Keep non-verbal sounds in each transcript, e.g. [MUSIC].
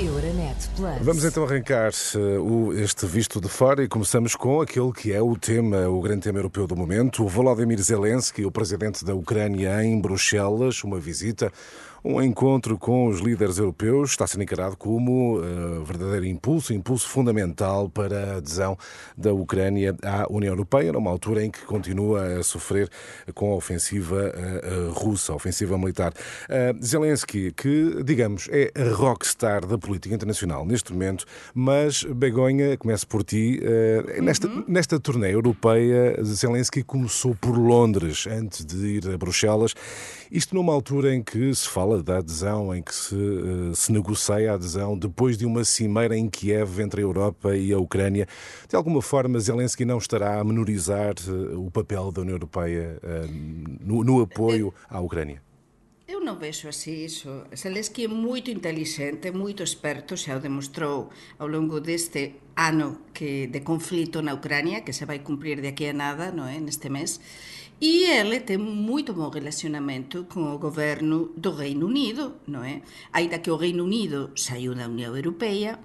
Euronet Plus. Vamos então arrancar o, este visto de fora e começamos com aquele que é o tema, o grande tema europeu do momento, o Volodymyr Zelensky, o presidente da Ucrânia em Bruxelas, uma visita um encontro com os líderes europeus está sendo encarado como uh, verdadeiro impulso, impulso fundamental para a adesão da Ucrânia à União Europeia, numa altura em que continua a sofrer com a ofensiva uh, russa, a ofensiva militar. Uh, Zelensky, que, digamos, é a rockstar da política internacional neste momento, mas Begonha, começo por ti. Uh, nesta, uhum. nesta turnê europeia, Zelensky começou por Londres antes de ir a Bruxelas, isto numa altura em que se fala da adesão, em que se, uh, se negocia a adesão depois de uma cimeira em Kiev entre a Europa e a Ucrânia. De alguma forma, Zelensky não estará a menorizar uh, o papel da União Europeia uh, no, no apoio à Ucrânia? Eu non vexo así iso. Zelensky é moito inteligente, moito experto, xa o demostrou ao longo deste ano que de conflito na Ucrania, que se vai cumprir de aquí a nada, non é, neste mes, E ele tem muito bom relacionamento com o governo do Reino Unido, não é? Ainda que o Reino Unido saiu da União Europeia,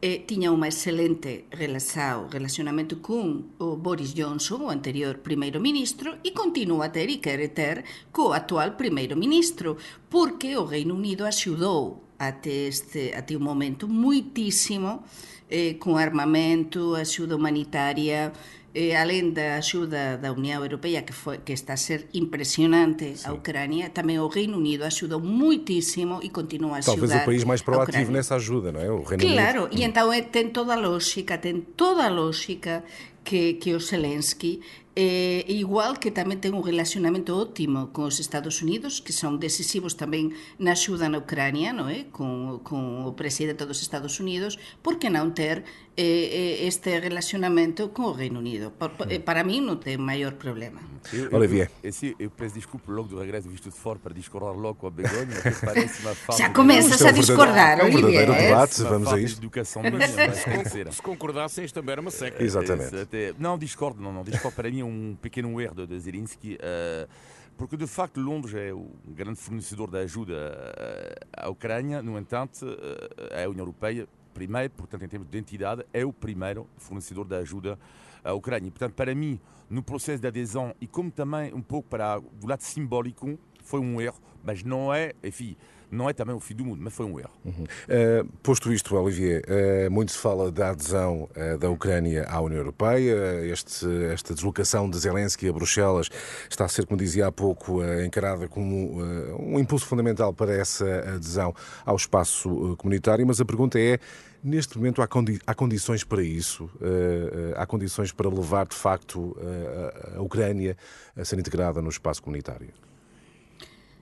eh, tiña unha excelente relação, relacionamento con o Boris Johnson, o anterior primeiro-ministro, e continua a ter e quere ter co actual primeiro-ministro, porque o Reino Unido axudou até este até un momento muitísimo eh, con armamento, axuda humanitaria, eh, alén da axuda da Unión Europea que, foi, que está a ser impresionante sí. a Ucrania, tamén o Reino Unido axudou muitísimo e continua a axudar Talvez o país máis proativo nessa ajuda, non é? O Reino claro, Unido. e entón é, ten toda a lógica, ten toda a lógica que, que o Zelensky Eh, igual que tamén ten un relacionamento óptimo con os Estados Unidos, que son decisivos tamén na axuda na Ucrania, non é? Con, con o presidente dos Estados Unidos, por que non ter eh, este relacionamento com o Reino Unido? Por, eh, para mim non ten maior problema. Eu, Olivier. Eu, eu, eu peço desculpa logo do regresso visto de fora para discordar logo com a Begonha, que [LAUGHS] parece uma falta Já começas a discordar, é um Olivier. debate, vamos a isto. De educação minha, [LAUGHS] se concordassem, isto também era uma seca. Exatamente. Até, não, discordo, não, não, discordo. Para mim é um pequeno erro de, Zelensky, uh, porque de facto Londres é o grande fornecedor de ajuda uh, à Ucrânia, no entanto, uh, a União Europeia, primeiro, portanto, em termos de identidade, é o primeiro fornecedor de ajuda à Ucrânia. Portanto, para mim, no processo de adesão e como também um pouco para do lado simbólico, foi um erro, mas não é, enfim, não é também o fim do mundo, mas foi um erro. Uhum. Uh, posto isto, Olivier, uh, muito se fala da adesão uh, da Ucrânia à União Europeia. Este, esta deslocação de Zelensky a Bruxelas está a ser, como dizia há pouco, encarada como um impulso fundamental para essa adesão ao espaço comunitário. Mas a pergunta é: Neste momento há, condi há condições para isso? Uh, uh, há condições para levar, de facto, uh, a Ucrânia a ser integrada no espaço comunitário?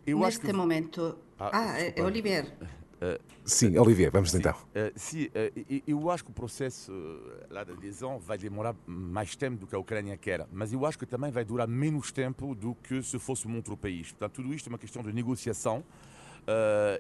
Eu Neste que... momento. Ah, ah é, Olivier. Uh, sim, Olivier, vamos sim, então. Uh, sim, uh, eu acho que o processo lá de adesão vai demorar mais tempo do que a Ucrânia quer, mas eu acho que também vai durar menos tempo do que se fosse um outro país. Portanto, tudo isto é uma questão de negociação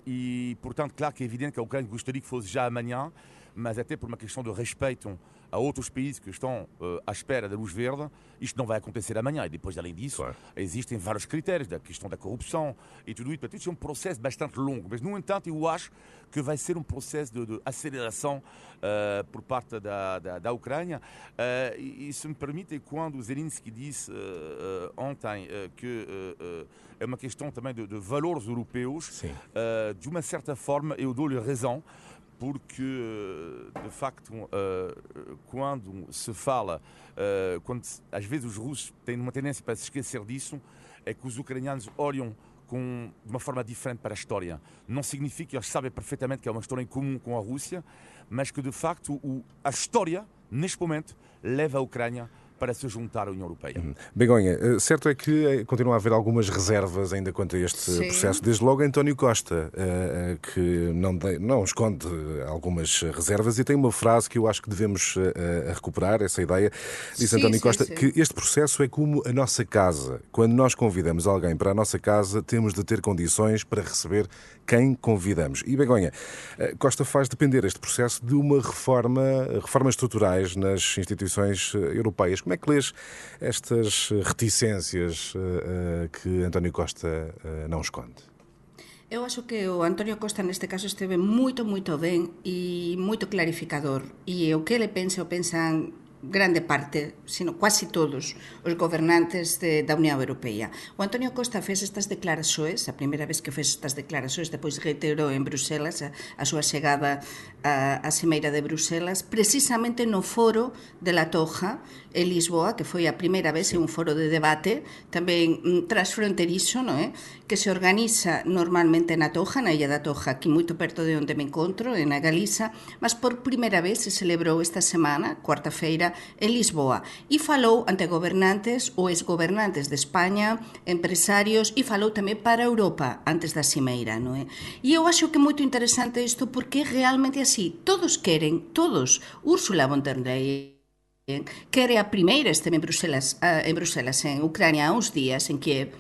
e, portanto, claro que é evidente que a Ucrânia gostaria que fosse já amanhã, mas até por uma questão de respeito a outros países que estão uh, à espera da luz verde, isto não vai acontecer amanhã. E depois, além disso, claro. existem vários critérios da questão da corrupção e tudo isso. Portanto, isto é um processo bastante longo. Mas, no entanto, eu acho que vai ser um processo de, de aceleração uh, por parte da, da, da Ucrânia. Uh, e, e, se me permite, quando Zelensky disse ontem que é uma questão também de, de valores europeus, de uma certa forma, eu dou-lhe razão porque de facto quando se fala, quando às vezes os russos têm uma tendência para se esquecer disso, é que os ucranianos olham com, de uma forma diferente para a história. Não significa que eles sabem perfeitamente que é uma história em comum com a Rússia, mas que de facto a história, neste momento, leva a Ucrânia para se juntar à União Europeia. Uhum. Begonha, eh, certo é que eh, continua a haver algumas reservas ainda quanto a este Sim. processo. Desde logo António Costa, eh, que não, não esconde algumas reservas e tem uma frase que eu acho que devemos recuperar, essa ideia. Diz sim, António sim, Costa sim. que este processo é como a nossa casa. Quando nós convidamos alguém para a nossa casa, temos de ter condições para receber quem convidamos. E Begonha, Costa faz depender este processo de uma reforma, reformas estruturais nas instituições europeias. Como é que lês estas reticências uh, uh, que António Costa uh, não esconde? Eu acho que o Antonio Costa neste caso esteve moito, moito ben e moito clarificador. E o que ele pensa, o pensan grande parte, sino quase todos os gobernantes de, da Unión Europea. O Antonio Costa fez estas declaraxoes, a primeira vez que fez estas declaraxoes, depois reiterou en Bruselas a, a súa chegada a, a Cimeira de Bruselas, precisamente no foro de La Toja, en Lisboa, que foi a primeira vez en un foro de debate, tamén mm, transfronterizo, non é? Eh, que se organiza normalmente na Toja, na Illa da Toja, aquí moito perto de onde me encontro, en a Galiza, mas por primeira vez se celebrou esta semana, cuarta feira, en Lisboa e falou ante gobernantes ou exgobernantes de España, empresarios e falou tamén para Europa antes da Cimeira, non é? E eu acho que é moito interesante isto porque é realmente así. Todos queren, todos, Úrsula von der Leyen, que era a primeira esteve en Bruselas, en Bruselas, en Ucrania, há uns días, en Kiev,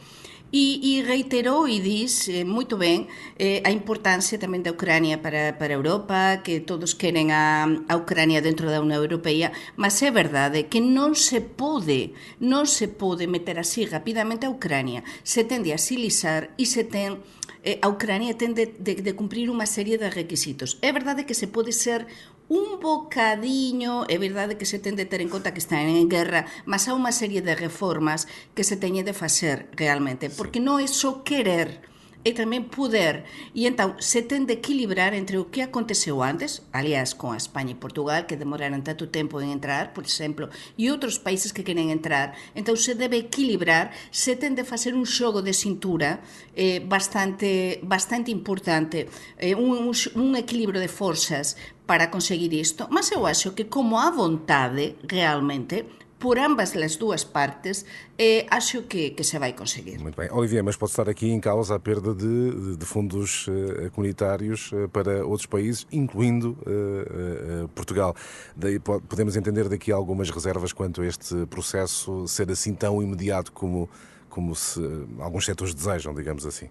E, e reiterou e diz eh, muito bem eh, a importância também da para, para a Europa, que todos querem a, a Ucrânia dentro da União Europeia, mas é verdade que não se pode, não se pode meter assim rapidamente a Ucrânia. Se tende a silizar e se tem eh, a Ucrânia tem de, de, de cumprir uma série de requisitos. É verdade que se pode ser un bocadiño, é verdade que se ten de ter en conta que están en guerra, mas há unha serie de reformas que se teñen de facer realmente, porque non é só querer, e tamén poder. E entón, se ten de equilibrar entre o que aconteceu antes, aliás, con a España e Portugal, que demoraron tanto tempo en entrar, por exemplo, e outros países que queren entrar, entón se debe equilibrar, se ten de facer un xogo de cintura eh, bastante, bastante importante, eh, un, un equilibrio de forzas para conseguir isto, mas eu acho que como a vontade realmente por ambas as duas partes, eh, acho que, que, se vai conseguir. Muito bem. Olivier, mas pode estar aqui em causa a perda de, de fundos uh, comunitários uh, para outros países, incluindo uh, Portugal. Daí podemos entender daqui algumas reservas quanto a este processo ser assim tão imediato como, como se alguns setores desejam, digamos assim.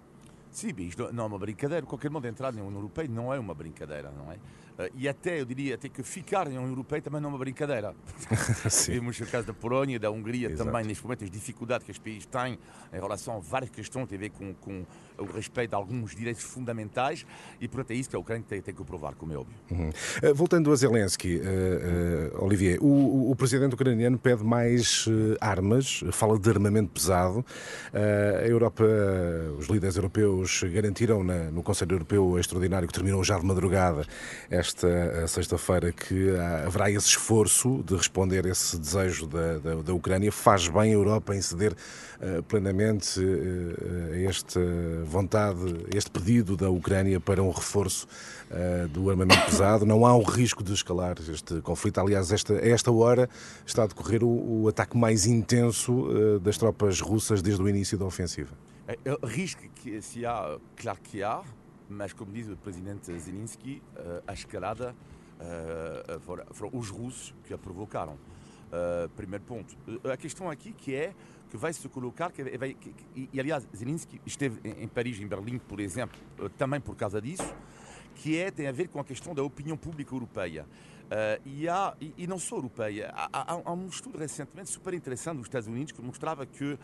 Sim, isto não é uma brincadeira. Qualquer modo, entrar na União Europeia não é uma brincadeira, não é? Eh, e até, eu diria, até que ficar na União Europeia também não é uma brincadeira. [LAUGHS] Vimos o caso da Polónia, da Hungria Exato. também, neste momento, as dificuldades que os países têm em relação a várias questões que têm a ver com, com o respeito a alguns direitos fundamentais e, portanto, é isso que a Ucrânia tem, tem que provar, como é óbvio. Uhum. Uh, voltando a Zelensky, uh, uh, Olivier, o, o, presidente ucraniano pede mais armas, fala de armamento pesado. a Europa, os líderes europeus garantiram na, no Conselho Europeu Extraordinário, que terminou já de madrugada, esta sexta-feira, que haverá esse esforço de responder a esse desejo da, da, da Ucrânia. Faz bem a Europa em ceder plenamente a este vontade, este pedido da Ucrânia para um reforço uh, do armamento [COUGHS] pesado. Não há um risco de escalar este conflito. Aliás, esta, a esta hora está a decorrer o, o ataque mais intenso uh, das tropas russas desde o início da ofensiva. É, risco que se há, claro que há, mas como diz o presidente Zelensky, uh, a escalada foram, foram os russos que a provocaram. Primeiro ponto. A questão aqui que é que vai se colocar, que vai, que, e, aliás Zelensky esteve em, Paris, em Berlim, por exemplo, também por causa disso, que é, tem a ver com a questão da opinião pública europeia. Uh, e, há, e, e, não só europeia. Há, há, há, um estudo recentemente super interessante dos Estados Unidos que mostrava que uh,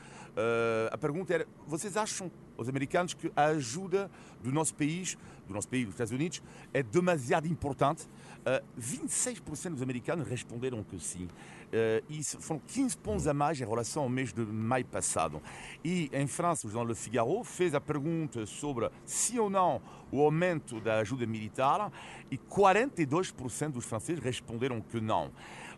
a pergunta era: vocês acham, os americanos, que a ajuda do nosso país, do nosso país, dos Estados Unidos, é demasiado importante? Uh, 26% dos americanos responderam que sim. Uh, e foram 15 pontos a mais em relação ao mês de maio passado. E em França, o jornal Le Figaro fez a pergunta sobre se ou não o aumento da ajuda militar e 42% dos franceses responderam que não.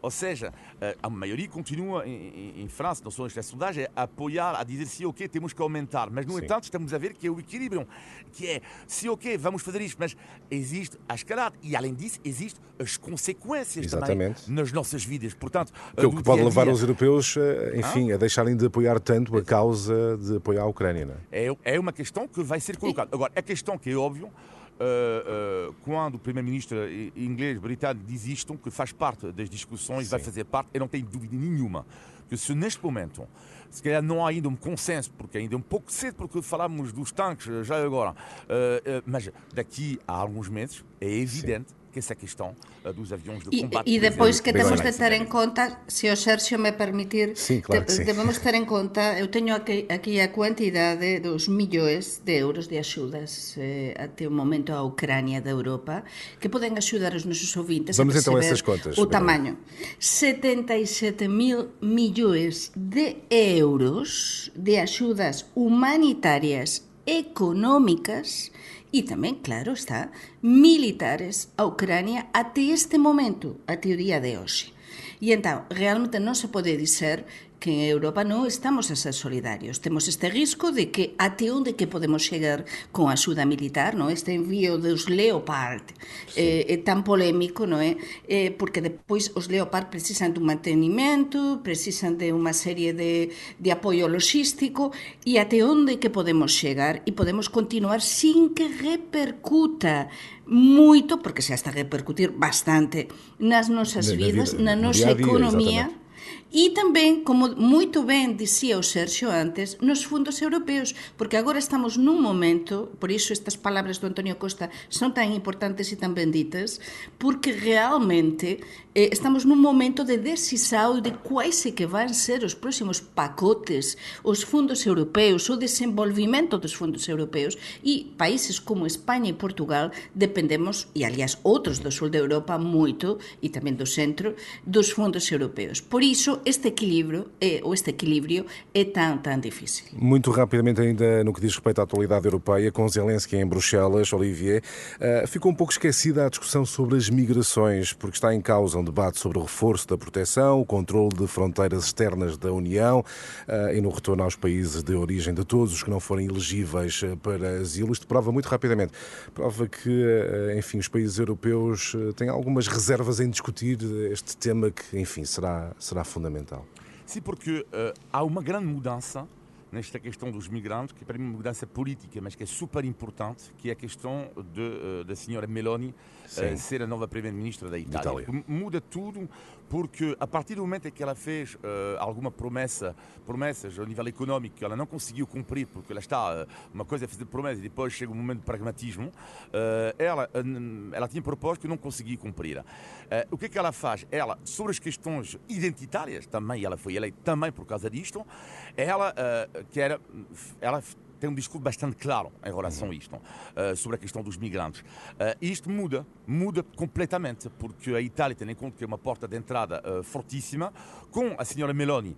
Ou seja, eh, a maioria continua em, em, França, não são estas sondagens, a apoiar, a dizer sim, ok, temos que aumentar. Mas, no Sim. entanto, estamos a ver que é o equilíbrio, que é sim, ok, vamos fazer isto, mas existe a escalada e, além disso, existem as consequências Exatamente. também nas nossas vidas. Portanto, que, o que pode levar os europeus, eh, enfim, ah? a deixarem de apoiar tanto a causa de apoiar a Ucrânia. É? é, é uma questão que vai ser colocada. Agora, a questão que é óbvio quando o primeiro-ministro inglês britânico diz isto, que faz parte das discussões, Sim. vai fazer parte, eu não tenho dúvida nenhuma que se neste momento, se calhar não há ainda um consenso, porque ainda é um pouco cedo, porque falamos dos tanques já agora, uh, mas daqui a alguns meses é evidente Sim essa questão uh, dos aviões de combate. E, e depois que temos de ter em conta, se o Sérgio me permitir, sim, claro sim. devemos [LAUGHS] ter em conta, eu tenho aqui, aqui a quantidade dos milhões de euros de ajudas eh, até o momento à Ucrânia da Europa, que podem ajudar os nossos ouvintes Vamos a então a essas contas. o tamanho. 77 mil milhões de euros de ajudas humanitárias económicas e também, claro está, militares à Ucrânia até este momento, até o dia de hoje. E então, realmente não se pode dizer que en Europa non estamos a ser solidarios. Temos este risco de que até onde que podemos chegar con a axuda militar, non? Este envío dos Leopard sí. eh, é tan polémico, non é? Eh, eh, porque depois os Leopard precisan dun mantenimento, precisan de unha serie de, de apoio logístico e até onde que podemos chegar e podemos continuar sin que repercuta moito, porque se hasta repercutir bastante nas nosas vidas, na nosa economía, E tamén, como moito ben dicía o Sergio antes, nos fundos europeos, porque agora estamos nun momento, por iso estas palabras do Antonio Costa son tan importantes e tan benditas, porque realmente estamos nun momento de decisão de quais é que van ser os próximos pacotes, os fundos europeus, o desenvolvimento dos fundos europeus, e países como España e Portugal dependemos, e aliás outros do sul de Europa, moito, e tamén do centro, dos fundos europeus. Por iso, este equilíbrio é, ou este equilíbrio é tão, tão difícil. Muito rapidamente ainda no que diz respeito à atualidade europeia, com Zelensky em Bruxelas, Olivier, uh, ficou um pouco esquecida a discussão sobre as migrações, porque está em causa um debate sobre o reforço da proteção, o controle de fronteiras externas da União uh, e no retorno aos países de origem de todos os que não forem elegíveis eh, para asilo. Isto prova muito rapidamente, prova que, uh, enfim, os países europeus têm algumas reservas em discutir este tema que, enfim, será, será fundamental fundamental. Sim, porque uh, há uma grande mudança nesta questão dos migrantes, que para mim é uma mudança política, mas que é super importante, que é a questão de, uh, da senhora Meloni uh, ser a nova primeira-ministra da Itália. Itália. Muda tudo porque a partir do momento em que ela fez uh, alguma promessa, promessas a nível económico que ela não conseguiu cumprir, porque ela está, uh, uma coisa é fazer promessas e depois chega um momento de pragmatismo, uh, ela, ela tinha proposto que não conseguia cumprir. o que é que ela faz? Ela, sobre as questões identitárias, também ela foi eleita também por causa disto, ela quer, ela tem um discurso bastante claro em relação a isto, uh, sobre a questão dos migrantes. Uh, isto muda, muda completamente, porque a Itália tem em conta que é uma porta de entrada uh, fortíssima. Com a senhora Meloni,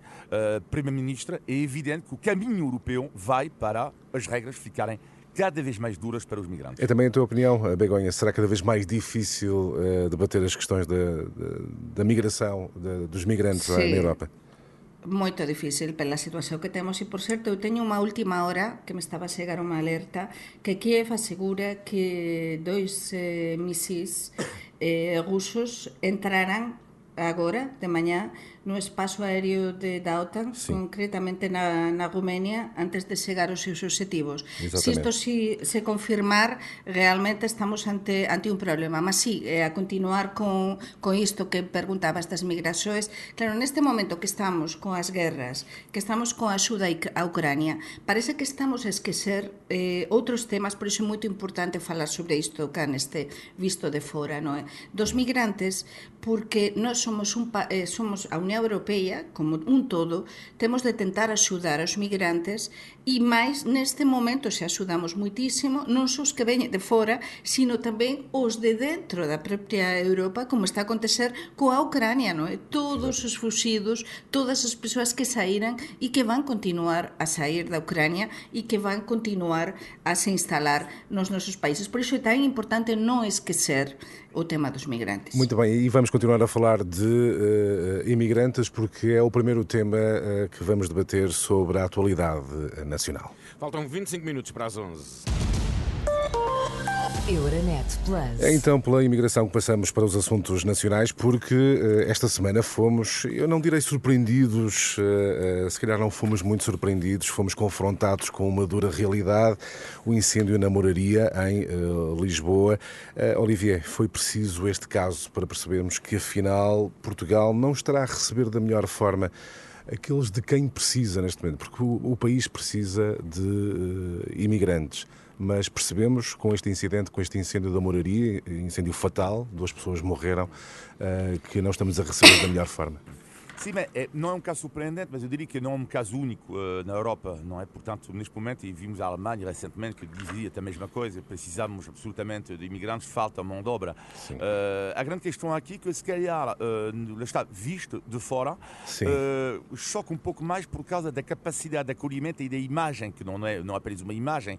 primeira-ministra, é evidente que o caminho europeu vai para as regras ficarem cada vez mais duras para os migrantes. É também a tua opinião, Begonha, será cada vez mais difícil uh, debater as questões da, da, da migração de, dos migrantes Sim. na Europa? moito difícil pela situación que temos. E por certo eu teño unha última hora que me estaba a chegar unha alerta que Kiev asegura que dois eh, misis eh, rusos entrarán agora de mañá no espazo aéreo de, da OTAN, sí. concretamente na, na Rumenia, antes de chegar aos seus objetivos. Se isto si, se confirmar, realmente estamos ante, ante un problema. Mas sí, eh, a continuar con, con isto que preguntabas das migraxoes, claro, neste momento que estamos con as guerras, que estamos con a axuda a Ucrania, parece que estamos a esquecer eh, outros temas, por iso é moito importante falar sobre isto cá neste visto de fora, non é? Dos migrantes, porque nós somos, un, eh, somos a Unión Unión Europea, como un todo, temos de tentar axudar aos migrantes e máis neste momento se axudamos muitísimo, non só os que veñen de fora, sino tamén os de dentro da propia Europa, como está a acontecer coa Ucrania, non é? Todos os fuxidos, todas as persoas que saíran e que van continuar a sair da Ucrania e que van continuar a se instalar nos nosos países. Por iso é tan importante non esquecer o tema dos migrantes. Muito bem, e vamos continuar a falar de uh, imigrantes porque é o primeiro tema uh, que vamos debater sobre a atualidade nacional. Faltam 25 minutos para as 11. Euronet Plus. É então pela imigração passamos para os assuntos nacionais, porque uh, esta semana fomos, eu não direi surpreendidos, uh, uh, se calhar não fomos muito surpreendidos, fomos confrontados com uma dura realidade, o incêndio na moraria em Lisboa. Olivier, foi preciso este caso para percebermos que afinal Portugal não estará a receber da melhor forma aqueles de quem precisa neste momento, porque o, o país precisa de imigrantes mas percebemos com este incidente, com este incêndio da moraria, incêndio fatal, duas pessoas morreram, eh, que não estamos a receber da melhor forma. Sim, mas é, não é um caso surpreendente, mas eu diria que não é um caso único uh, na Europa, não é? Portanto, neste momento, e vimos a Alemanha recentemente que dizia a mesma coisa, precisamos absolutamente de imigrantes, falta mão de obra. Uh, a grande questão aqui é que, se calhar, uh, está visto de fora, choca um pouco mais por causa da capacidade de acolhimento e da imagem, que não é, não é apenas uma imagem,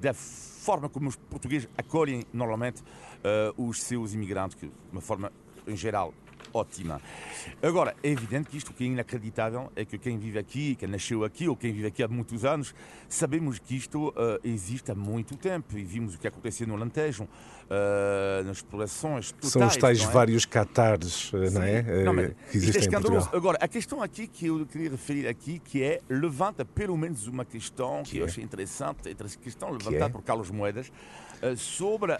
da forma como os portugueses acolhem normalmente os seus imigrantes, que de uma forma, em geral, ótima. Agora, é evidente que isto que é inacreditável é que quem vive aqui, quem nasceu aqui ou quem vive aqui há muitos anos, sabemos que isto uh, existe há muito tempo e vimos o que aconteceu no Alentejo, uh, nas explorações totais. São os tais é? vários catares, eh, não é? Não, mas, que existem é escandaloso. Agora, a questão aqui que eu queria referir aqui, que é, levanta pelo menos uma questão que, que eu é? achei interessante, a questão levantada é? por Carlos Moedas, sobre uh,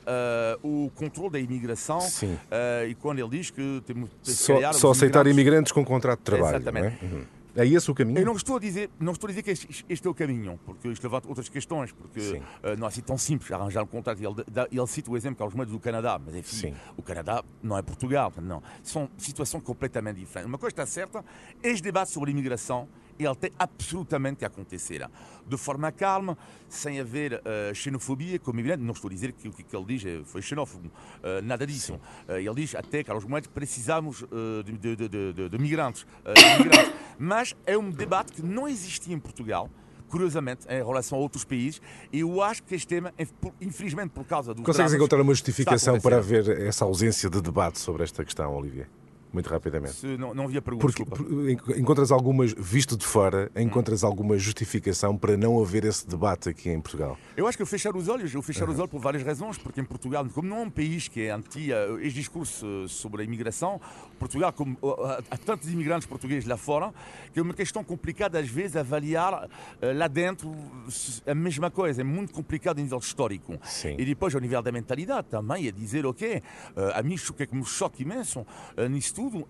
o controle da imigração uh, e quando ele diz que temos só, só aceitar imigrantes com contrato de trabalho. Exatamente. É? Uhum. É esse o caminho? Eu não estou a dizer, não estou a dizer que este, este é o caminho, porque isto levanta outras questões, porque uh, não é assim tão simples arranjar um contrato. Ele, ele cita o exemplo que é os meios do Canadá, mas enfim, Sim. o Canadá não é Portugal, não. São situações completamente diferentes. Uma coisa está certa, este debate sobre imigração ele tem absolutamente que acontecer. De forma calma, sem haver uh, xenofobia, como evidente, não estou a dizer que o que ele diz foi xenófobo, uh, nada disso. Uh, ele diz até, Carlos Moedas, precisamos de, de, de, de, migrantes, migrantes. [COUGHS] Mas é um debate que não existia em Portugal curiosamente, em relação a outros países, e eu acho que este tema, infelizmente por causa do. Consegues encontrar uma justificação para haver essa ausência de debate sobre esta questão, Olivier? Muito rapidamente. Se não, não havia pergunta, Porque encontras algumas, visto de fora, encontras hum. alguma justificação para não haver esse debate aqui em Portugal? Eu acho que eu fechar os olhos, eu fechar uhum. os olhos por várias razões, porque em Portugal, como não é um país que é anti este discurso sobre a imigração, Portugal, como há tantos imigrantes portugueses lá fora, que é uma questão complicada às vezes avaliar eh, lá dentro a mesma coisa, é muito complicado a nível histórico. Sim. E depois ao nível da mentalidade também, é dizer, ok, eh, a mim o que é que me choca imenso eh,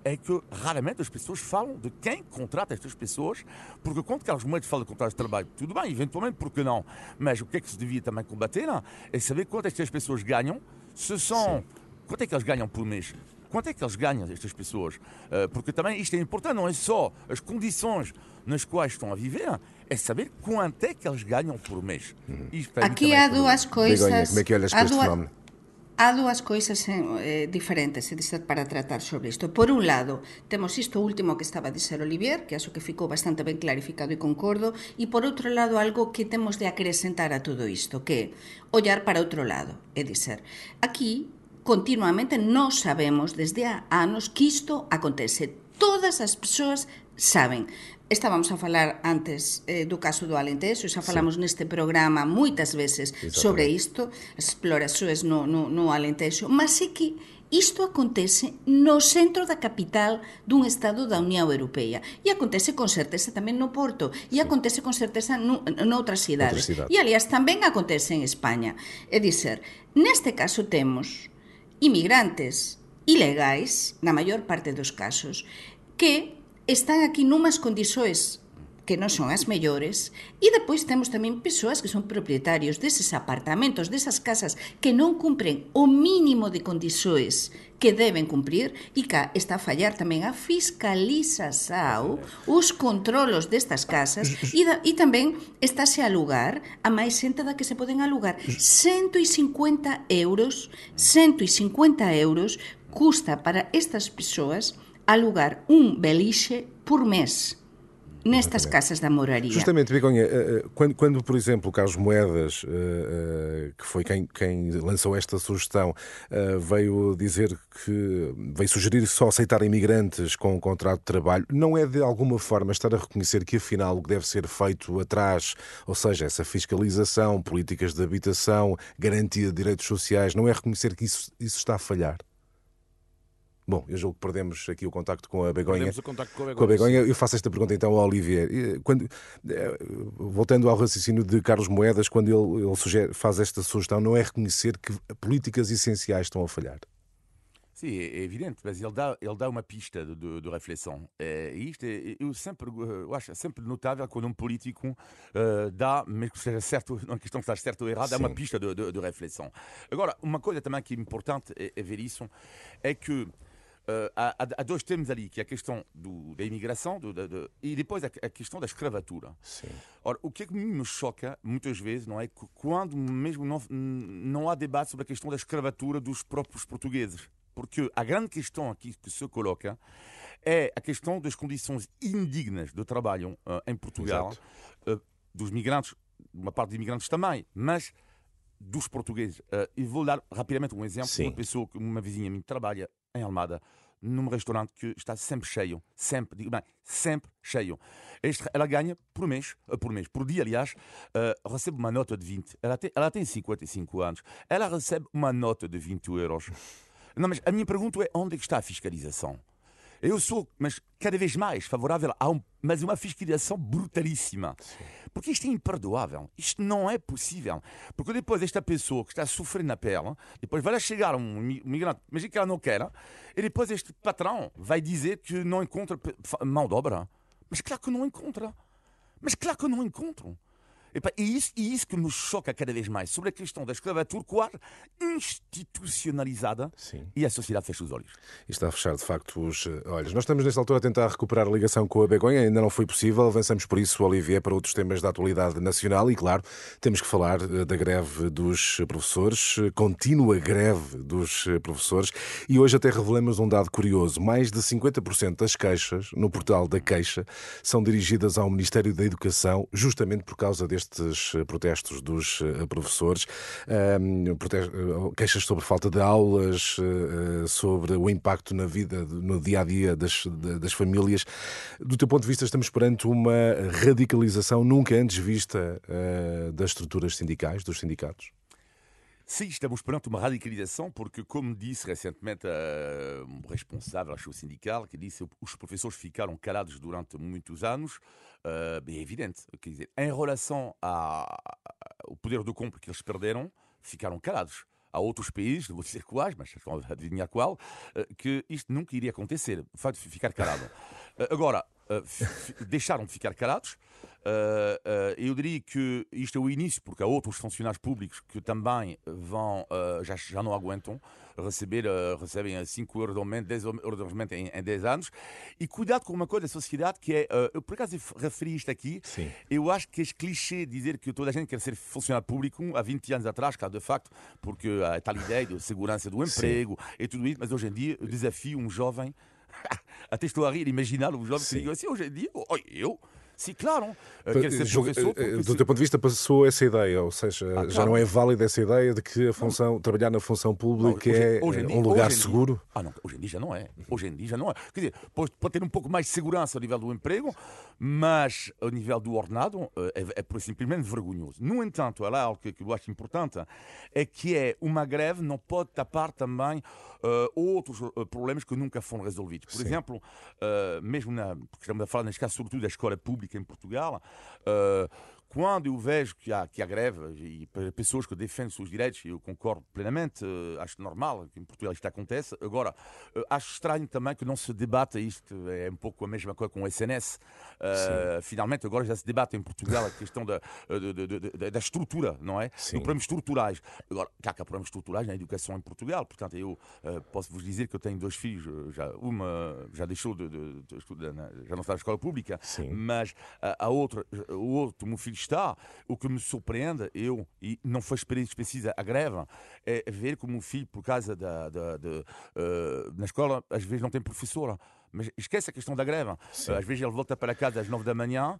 é que raramente as pessoas falam de quem contrata estas pessoas, porque quando Carlos Moedas fala de contratos de trabalho, tudo bem, eventualmente, porque não? Mas o que é que se devia também combater não? é saber quanto estas pessoas ganham, se são. Sim. Quanto é que elas ganham por mês? Quanto é que eles ganham, estas pessoas? Eh, porque também isto é importante, não é só as condições nas quais estão a viver, é saber quanto é que eles ganham por mês. Uhum. Aqui há duas coisas. Begonha, como é que olhas para este fenómeno? há dúas coisas eh, eh, diferentes, eh, e para tratar sobre isto. Por un lado, temos isto último que estaba a dizer Olivier, que acho que ficou bastante ben clarificado e concordo, e por outro lado, algo que temos de acrescentar a todo isto, que é ollar para outro lado, é dizer, aquí continuamente nós sabemos desde há anos que isto acontece. Todas as persoas saben. Estábamos a falar antes eh, do caso do Alentejo, xa falamos sí. neste programa moitas veces sobre isto, as exploraxoes no, no, no Alentejo, mas é que isto acontece no centro da capital dun estado da Unión Europea e acontece con certeza tamén no Porto e acontece con certeza noutras cidades cidade. e aliás tamén acontece en España é dizer, neste caso temos imigrantes ilegais na maior parte dos casos que están aquí numas condições que non son as mellores, e depois temos tamén persoas que son propietarios deses apartamentos, desas casas que non cumpren o mínimo de condições que deben cumprir e cá está a fallar tamén a fiscalização, os controlos destas casas e, da, e tamén estáse a alugar a máis xente da que se poden alugar. 150 euros 150 euros custa para estas persoas alugar un beliche por mês nestas Exatamente. casas da moraria. Justamente, Begonha, eh, eh, quando, quando, por exemplo, Carlos Moedas, eh, que foi quem, quem lançou esta sugestão, veio dizer que veio sugerir só aceitar imigrantes com um contrato de trabalho, não é de alguma forma estar a reconhecer que afinal o que deve ser feito atrás, ou seja, essa fiscalização, políticas de habitação, garantia de direitos sociais, não é reconhecer que isso, isso está a falhar? Bom, eu julgo que perdemos aqui o contacto com a Begonha. Perdemos o contacto com a Begonha. Com a Begonha. Eu faço esta pergunta então ao Olivier. Quando, eh, voltando ao raciocínio de Carlos Moedas, quando ele, ele sugere, faz esta sugestão, não é reconhecer que políticas essenciais estão a falhar? Sim, é, é evidente, mas ele dá, ele dá uma pista de, de, de reflexão. É, isto é, eu sempre eu acho sempre notável quando um político uh, dá, mesmo que seja certo, [LAUGHS] não é questão de estar certo ou errado, dá uma pista de, de, de, reflexão. Agora, uma coisa também que é importante é, é ver isso, é que Uh, há, há, dois temas ali, que é a questão do, da imigração do, do, e depois a, a, questão da escravatura. Sim. Ora, o que é que me choca muitas vezes, não é? Que quando mesmo não, não há debate sobre a questão da escravatura dos próprios portugueses. Porque a grande questão aqui que se coloca é a questão das condições indignas de trabalho uh, em Portugal, uh, dos migrantes, uma parte dos imigrantes também, mas dos portugueses. E vou dar rapidamente um exemplo. Sim. Uma pessoa, uma vizinha minha, trabalha em Almada, num restaurante que está sempre cheio, sempre, digo bem, sempre cheio. Este, ela ganha por mês, uh, por mês, por dia, aliás, uh, recebe uma nota de 20. Ela tem, ela tem 55 anos. Ela recebe uma nota de 20 euros. Não, mas a minha pergunta é onde é que está a fiscalização? Eu sou, mas cada vez mais favorável a um, mas uma fiscalização brutalíssima. Sim. Porque isto é imperdoável. Isto não é possível. Porque depois esta pessoa que está a sofrer na pele, depois vai lá chegar um migrante, imagina que ela não quer, e depois este patrão vai dizer que não encontra mão de obra. Mas claro que não encontra. Mas claro que não encontram. E isso, e isso que me choca cada vez mais sobre a questão da escravatura quase institucionalizada Sim. e a sociedade fecha os olhos. E está a fechar, de facto, os eh, olhos. Nós estamos, nesta altura, a tentar recuperar a ligação com a Begonha, ainda não foi possível. Avançamos por isso, Olivier, para outros temas da atualidade nacional e, claro, temos que falar eh, da greve dos professores, contínua greve dos eh, professores. E hoje até revelamos um dado curioso: mais de 50% das queixas no portal da Queixa são dirigidas ao Ministério da Educação, justamente por causa deste eh, protestos dos eh, professores, eh, queixas sobre falta de aulas, sobre o impacto na vida, no dia a dia das, das famílias. Do teu ponto de vista, estamos perante uma radicalização nunca antes vista das estruturas sindicais, dos sindicatos? Sim, estamos perante uma radicalização, porque, como disse recentemente um responsável, acho, sindical, que disse que os professores ficaram calados durante muitos anos, uh, é evidente. Quer dizer, em relação ao poder do compra que eles perderam, ficaram calados. Há outros países, não vou dizer quais, mas estão a adivinhar qual, uh, que isto nunca iria acontecer, o facto de ficar calado. Uh, [LAUGHS] agora, deixaram de ficar calados. Eu diria que isto é o início, porque há outros funcionários públicos que também vão, já, já não aguentam receber, uh, recebem 5 euros de aumento, 10 euros de aumento em, em 10 anos. E cuidado com uma coisa da sociedade que é, uh, eu por acaso referi isto aqui, Sim. eu acho que é clichê dizer que toda a gente quer ser funcionário público há 20 anos atrás, cá de facto, porque há tal ideia de segurança do emprego Sim. e tudo isso, mas hoje em dia eu desafio um jovem [LAUGHS] até estou a rir, imaginar um jovem Sim. que diga assim, hoje em dia, eu Sim, claro. Quer ser professor. Eh, do teu ponto de vista, passou essa ideia, ou seja, ah, já não é válida essa ideia de que a função, não. trabalhar na função pública não, hoje, é dia, um lugar seguro? ah, não, hoje em dia já não é. Hoje em dia já não é. Quer dizer, pode, pode ter um pouco mais de segurança ao nível do emprego, mas ao nível do ordenado eh, é, é simplesmente vergonhoso. No entanto, há algo que, que eu acho importante, é que é uma greve não pode tapar também uh, outros problemas que nunca foram resolvidos. Por Sim. exemplo, uh, mesmo na, porque estamos a falar neste caso sobretudo da escola pública em Portugal, quando eu vejo que há, que há greve e pessoas que defendem os seus direitos, eu concordo plenamente, uh, acho normal que em Portugal isto acontece. Agora, uh, acho estranho também que não se debata isto, é um pouco a mesma coisa com o SNS. Uh, finalmente, agora já se debate em Portugal a questão da, da, da estrutura, não é? Sim. problemas estruturais. Agora, claro que há problemas estruturais na educação em Portugal, portanto, eu posso vos dizer que eu tenho dois filhos, já, uma já deixou de, de, de estudar, já não está na escola pública, Sim. mas a outra, o outro, meu filho está. O que me surpreende, eu, e não foi precisa a greve, é ver como um filho, por causa da, da, da uh, na escola, às vezes não tem professora. Mas esquece a questão da greve. Sim. Às vezes ele volta para casa às nove da manhã.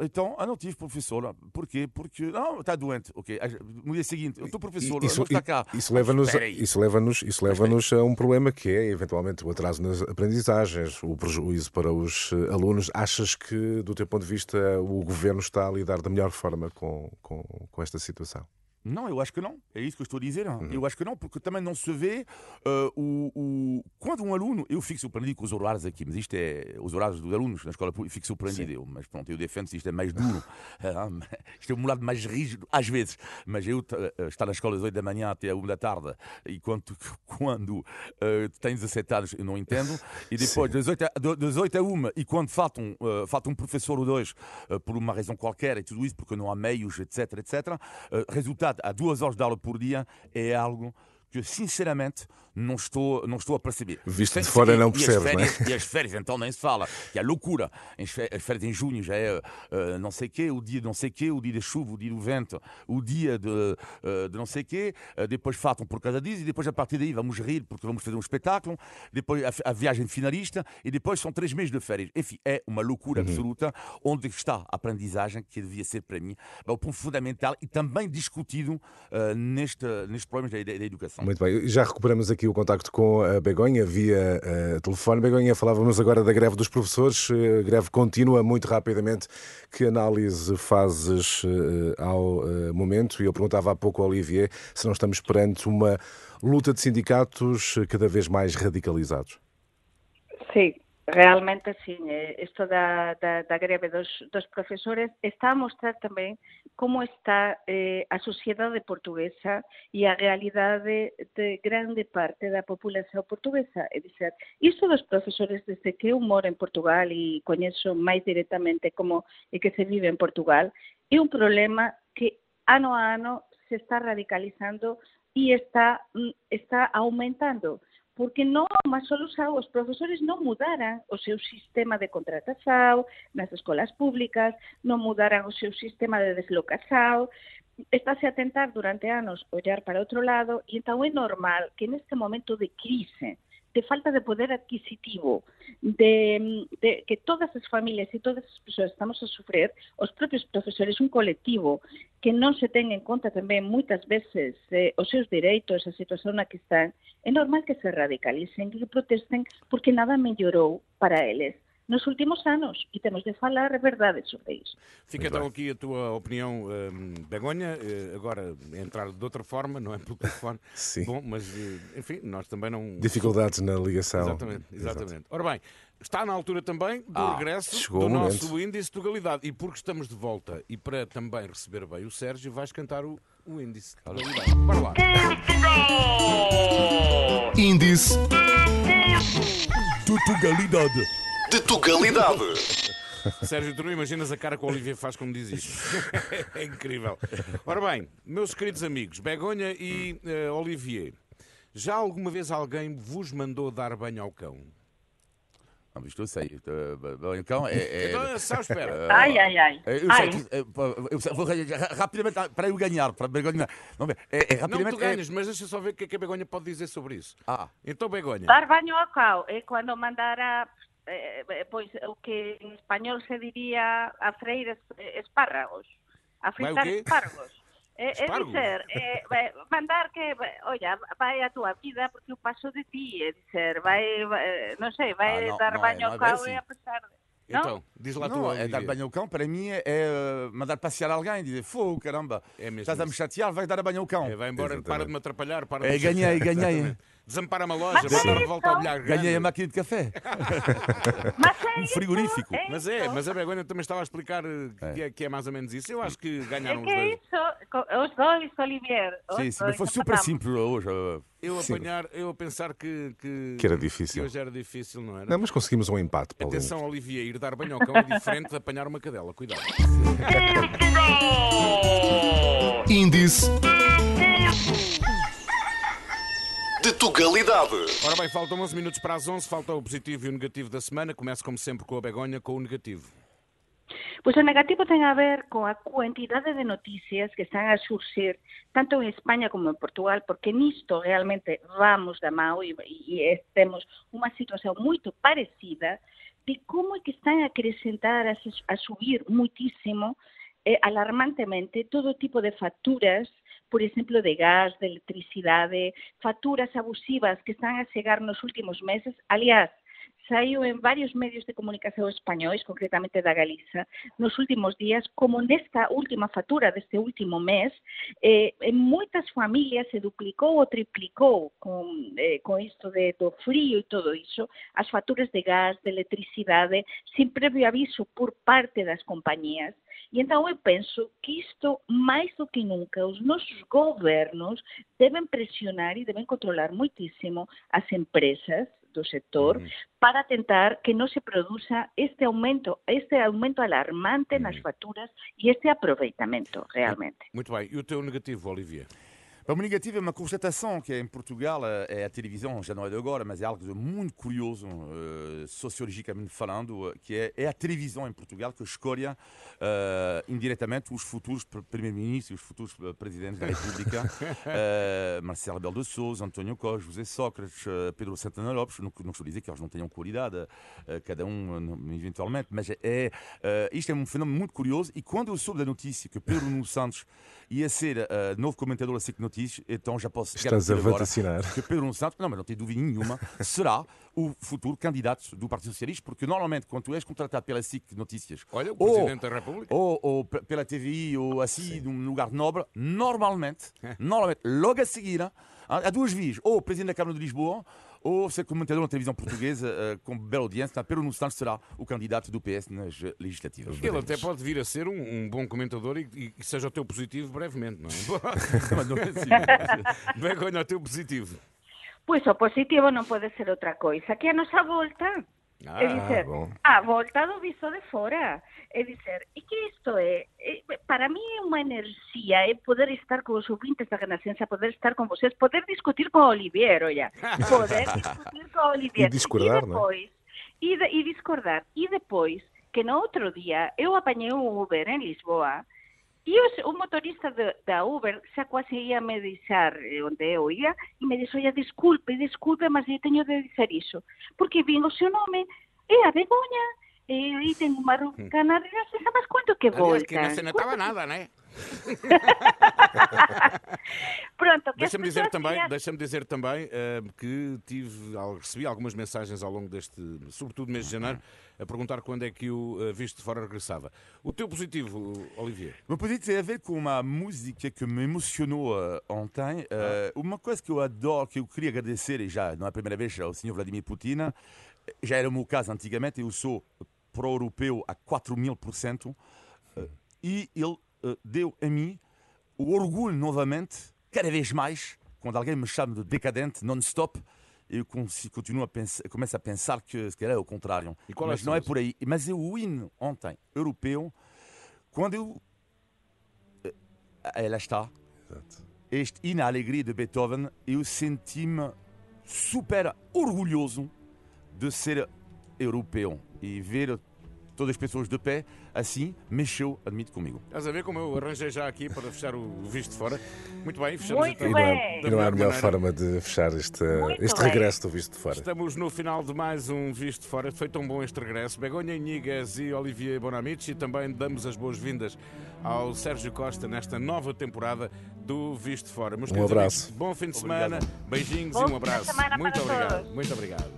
Então, ah, não tive professora. Porquê? Porque, não, está doente. Ok. No dia seguinte, eu estou professor, isso, não está cá. Isso leva-nos isso leva isso leva a um problema que é, eventualmente, o atraso nas aprendizagens, o prejuízo para os eh, alunos. Achas que, do teu ponto de vista, o governo está a lidar da melhor forma com, com, com esta situação? Não, eu acho que não. É isso que eu estou a dizer. Uhum. Eu acho que não, porque também não se vê uh, o, o, Quando um aluno. Eu fico surpreendido com os horários aqui, mas isto é. Os horários dos alunos na escola pública, fico surpreendido. Eu, mas pronto, eu defendo se isto é mais duro. [LAUGHS] isto é um lado mais rígido, às vezes. Mas eu uh, estar na escola às 8 da manhã até a 1 da tarde, e [LAUGHS] quando, quando uh, tens 17 anos, eu não entendo. E [LAUGHS] depois, das 8, a, das 8 a 1, e quando falta um, falta um professor ou dois, por uma razão qualquer, e tudo isso, porque não há meios, etc, etc, resultado a duas horas de aula por dia é algo que sinceramente não estou, não estou a perceber. Visto de fora não percebe, e férias, é? e as férias então nem se fala. E a loucura. As férias em junho já é uh, não sei quê, o dia de não sei quê, o dia da chuva, o dia do vento, o dia de, uh, de não sei quê. Uh, depois faltam por cada dia e depois a partir daí vamos rir porque vamos fazer um espetáculo. Depois a, a viagem finalista e depois são três meses de férias. Enfim, é uma loucura uhum. absoluta onde está a aprendizagem que devia ser para mim o ponto fundamental e também discutido neste, neste problema da, da educação. Muito bem, já recuperamos aqui o contacto com a Begonha via uh, telefone. Begonha, falávamos agora da greve dos professores, uh, greve contínua, muito rapidamente. Que análise fazes uh, ao momento? E eu perguntava há pouco ao Olivier se não estamos perante uma luta de sindicatos cada vez mais radicalizados. Sim, Realmente, sim. isto eh, da, da, da greve dos, dos profesores está a mostrar tamén como está eh, a sociedade portuguesa e a realidade de grande parte da populación portuguesa. É dizer, isto dos profesores, desde que eu moro en Portugal e coñezo máis directamente como é que se vive en Portugal, é un problema que ano a ano se está radicalizando e está, mm, está aumentando porque non, mas só os profesores non mudaran o seu sistema de contratación nas escolas públicas, non mudaran o seu sistema de deslocación, estáse a tentar durante anos ollar para outro lado e entón é normal que neste momento de crise de falta de poder adquisitivo, de, de, que todas as familias e todas as persoas estamos a sufrir, os propios profesores, un colectivo que non se ten en conta tamén moitas veces eh, os seus dereitos, a situación na que están, é normal que se radicalicen, que protesten porque nada mellorou para eles. Nos últimos anos e temos de falar a verdade sobre isso. Fica então aqui a tua opinião, um, Begonha, uh, agora entrar de outra forma, não é pelo telefone. [LAUGHS] Sim. Bom, mas uh, enfim, nós também não. Dificuldades na ligação. Exatamente, exatamente. Exato. Ora bem, está na altura também do ah, regresso do nosso índice de legalidade. E porque estamos de volta e para também receber bem o Sérgio, vais cantar o, o índice de legalidade. Bora lá. Índice de legalidade de Tugalidade. [LAUGHS] Sérgio, tu não imaginas a cara que o Olivier faz como diz isto. [LAUGHS] é incrível. Ora bem, meus queridos amigos, Begonha e uh, Olivier, já alguma vez alguém vos mandou dar banho ao cão? Não, isto eu sei. Então, é. é [LAUGHS] então, é só espera. ai, ai, ai. Eu, ai. Sei, eu, eu, vou rapidamente, para eu ganhar, para Begonha. Não, é, é, rapidamente, não tu ganhas, é... mas deixa só ver o que é que a Begonha pode dizer sobre isso. Ah. Então, Begonha. Dar banho ao cão é quando mandar a eh, eh, pois o que en español se diría a freír espárragos, a fritar espárragos. É, é dizer, é, mandar que, olla, vai a tua vida porque eu paso de ti, é dizer, vai, vai non sei, vai ah, no, dar no baño ao cão e a pesar de... Então, diz lá não, é dar banho ao cão, para mim é, é mandar passear alguém, dizer fogo, caramba, é estás a me chatear, vai dar banho ao cão. É, vai embora, Exatamente. para de me atrapalhar, para é, de me ganhei, ganhei. Desampara uma loja, mas dar revolta ao bilhar Ganhei a máquina de café. [LAUGHS] Mas um frigorífico. É mas é, mas a Begonha também estava a explicar eh, que é, que é mais ou menos isso. Eu acho que ganharam é que os dois. É isso, os dois, Olivier. Sim, sim, mas foi super simples hoje. Eu a, apanhar, eu a pensar que, que, que era difícil. Que hoje era difícil, não era? Não, mas conseguimos um empate. Paulinho. Atenção, Olivier, ir dar banho ao cão é diferente de apanhar uma cadela. Cuidado. Índice de Tugalidade. Ora bem, faltam 11 minutos para as 11, falta o positivo e o negativo da semana. Começo, como sempre, com a Begonha, com o negativo. Pois o negativo ten a ver coa quantidade de noticias que están a surxir tanto en España como en Portugal, porque nisto realmente vamos da mão e, e temos unha situación moito parecida de como é que están a acrescentar, a, a subir muitísimo, eh, alarmantemente, todo tipo de facturas por exemplo, de gas, de electricidade, facturas abusivas que están a chegar nos últimos meses. Aliás, saiu en varios medios de comunicación españoles, concretamente da Galiza, nos últimos días, como nesta última fatura deste último mes, eh, en moitas familias se duplicou ou triplicou con, eh, con isto de, do frío e todo iso, as faturas de gas, de electricidade, sin previo aviso por parte das compañías. E então eu penso que isto, máis do que nunca, os nosos governos devem pressionar e devem controlar muitíssimo as empresas do sector para tentar que não se produza este aumento, este aumento alarmante uhum. nas faturas e este aproveitamento realmente. Muito bem. E o teu negativo, Olivier? Uma negativa é uma constatação que é em Portugal é a televisão, já não é de agora, mas é algo de muito curioso, uh, sociologicamente falando, que é, é, a televisão em Portugal que escolhe uh, indiretamente os futuros primeiros-ministros, os futuros presidentes da República, uh, [LAUGHS] Marcelo Rebelo de Sousa, António Costa, José Sócrates, Pedro Santana Lopes, não, não estou a dizer que eles não tenham qualidade, cada um eventualmente, mas é, isto é um fenómeno muito curioso e quando eu soube da notícia que Pedro Nuno Santos ia ser novo comentador da SIC Notícias, então já posso Estás a vaticinar. Que Pedro Nuno Santos, não, mas não tenho dúvida nenhuma, [LAUGHS] será o futuro candidato do Partido Socialista, porque normalmente quando tu és contratado pela SIC Notícias, Olha, o ou, Presidente da República, ou, ou pela TVI, ou assim, num lugar nobre, normalmente, [LAUGHS] normalmente, logo a seguir, há duas vias, ou o Presidente da Câmara de Lisboa, ou ser comentador na televisão portuguesa uh, com bela audiência, Pedro Nuno Santos será o candidato do PS nas legislativas. Ele até pode vir a ser um, um bom comentador e, e, seja o teu positivo brevemente, não é? [LAUGHS] não, não é assim. Begonha, o teu positivo. Pois o positivo non pode ser outra coisa que a nosa volta. Ah, é dizer, a volta do visto de fora. É dizer, e que isto é, é, para mí é unha enerxía, é poder estar con os ouvintes da Renascença, poder estar con vocês, poder discutir con Olivier, olla, [LAUGHS] poder discutir con Olivier. E discordar, e depois, e, de, e discordar. E depois, que no outro día, eu apañei un Uber en Lisboa, E os, o motorista de, Uber xa quase ia me deixar eh, onde eu ia e me dixo, oia, disculpe, disculpe, mas eu teño de dizer iso. Porque vin o seu nome, é a Begoña, e aí ten unha rubrica na Renascença, mas quanto que volta? Aliás, que non se notaba nada, né? [LAUGHS] Pronto, deixa-me dizer também, deixa dizer também uh, que tive, recebi algumas mensagens ao longo deste, sobretudo mês de janeiro, a perguntar quando é que o uh, visto de fora regressava. O teu positivo, Olivier? O meu positivo tem a ver com uma música que me emocionou uh, ontem. Ah. Uma coisa que eu adoro, que eu queria agradecer, e já não é a primeira vez, ao senhor Vladimir Putin, já era o meu caso antigamente, eu sou pró-europeu a 4 mil por cento, e ele uh, deu a mim o orgulho novamente, cada vez mais, quando alguém me chama de decadente, non-stop, eu continuo a pensar, começo a pensar que se calhar é o contrário. Mas é não é por aí. Mas eu, o hino ontem, europeu, quando eu. Eh, ela está. Exato. Este hino à alegria de Beethoven, eu senti-me super orgulhoso de ser europeu e ver todas as pessoas de pé, assim mexeu, admito comigo. Estás a ver como eu arranjei já aqui para fechar o visto fora? Muito bem, fechamos Muito então. Bem. E não há a melhor forma de fechar este, este regresso do visto de fora. Estamos no final de mais um visto de fora. Foi tão bom este regresso. Begonha Inigas e Olivier Bonamici. Também damos as boas-vindas ao Sérgio Costa nesta nova temporada do Visto de Fora. Meus um abraço. Amigos, bom fim de semana, beijinhos bom e um abraço. Muito obrigado. Todos. Muito obrigado.